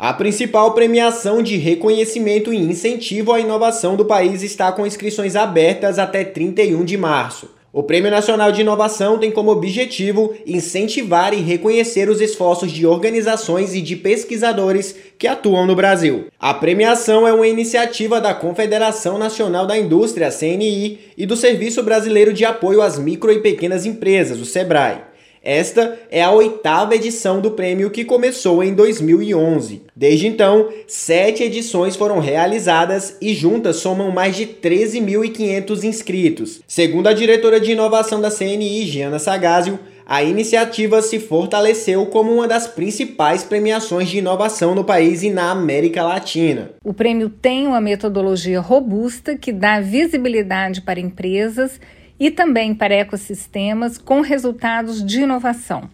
A principal premiação de reconhecimento e incentivo à inovação do país está com inscrições abertas até 31 de março. O Prêmio Nacional de Inovação tem como objetivo incentivar e reconhecer os esforços de organizações e de pesquisadores que atuam no Brasil. A premiação é uma iniciativa da Confederação Nacional da Indústria, CNI, e do Serviço Brasileiro de Apoio às Micro e Pequenas Empresas, o SEBRAE. Esta é a oitava edição do prêmio que começou em 2011. Desde então, sete edições foram realizadas e juntas somam mais de 13.500 inscritos. Segundo a diretora de inovação da CNI, Giana Sagazio, a iniciativa se fortaleceu como uma das principais premiações de inovação no país e na América Latina. O prêmio tem uma metodologia robusta que dá visibilidade para empresas e também para ecossistemas com resultados de inovação.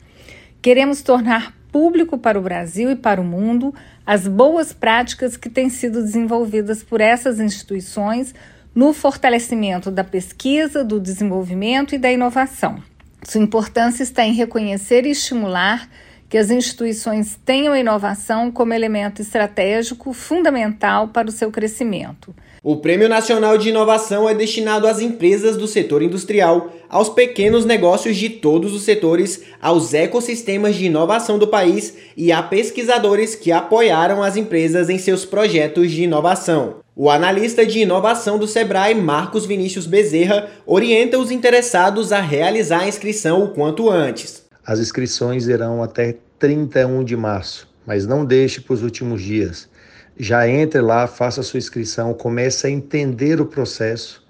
Queremos tornar público para o Brasil e para o mundo as boas práticas que têm sido desenvolvidas por essas instituições no fortalecimento da pesquisa, do desenvolvimento e da inovação. Sua importância está em reconhecer e estimular que as instituições tenham a inovação como elemento estratégico fundamental para o seu crescimento. O Prêmio Nacional de Inovação é destinado às empresas do setor industrial, aos pequenos negócios de todos os setores, aos ecossistemas de inovação do país e a pesquisadores que apoiaram as empresas em seus projetos de inovação. O analista de inovação do Sebrae, Marcos Vinícius Bezerra, orienta os interessados a realizar a inscrição o quanto antes. As inscrições irão até 31 de março, mas não deixe para os últimos dias já entre lá, faça sua inscrição, comece a entender o processo,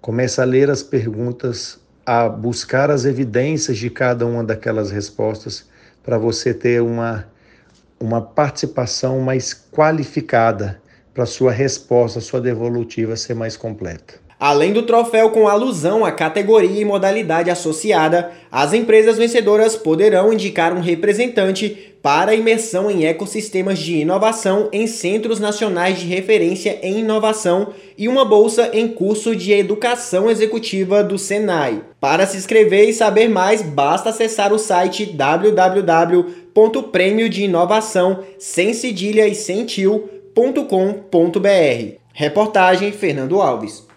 comece a ler as perguntas, a buscar as evidências de cada uma daquelas respostas para você ter uma, uma participação mais qualificada para sua resposta, sua devolutiva ser mais completa. Além do troféu com alusão à categoria e modalidade associada, as empresas vencedoras poderão indicar um representante para imersão em ecossistemas de inovação em centros nacionais de referência em inovação e uma bolsa em curso de educação executiva do Senai. Para se inscrever e saber mais, basta acessar o site www.prêmiodeinovação sem cedilha e sem tio.com.br. Reportagem Fernando Alves.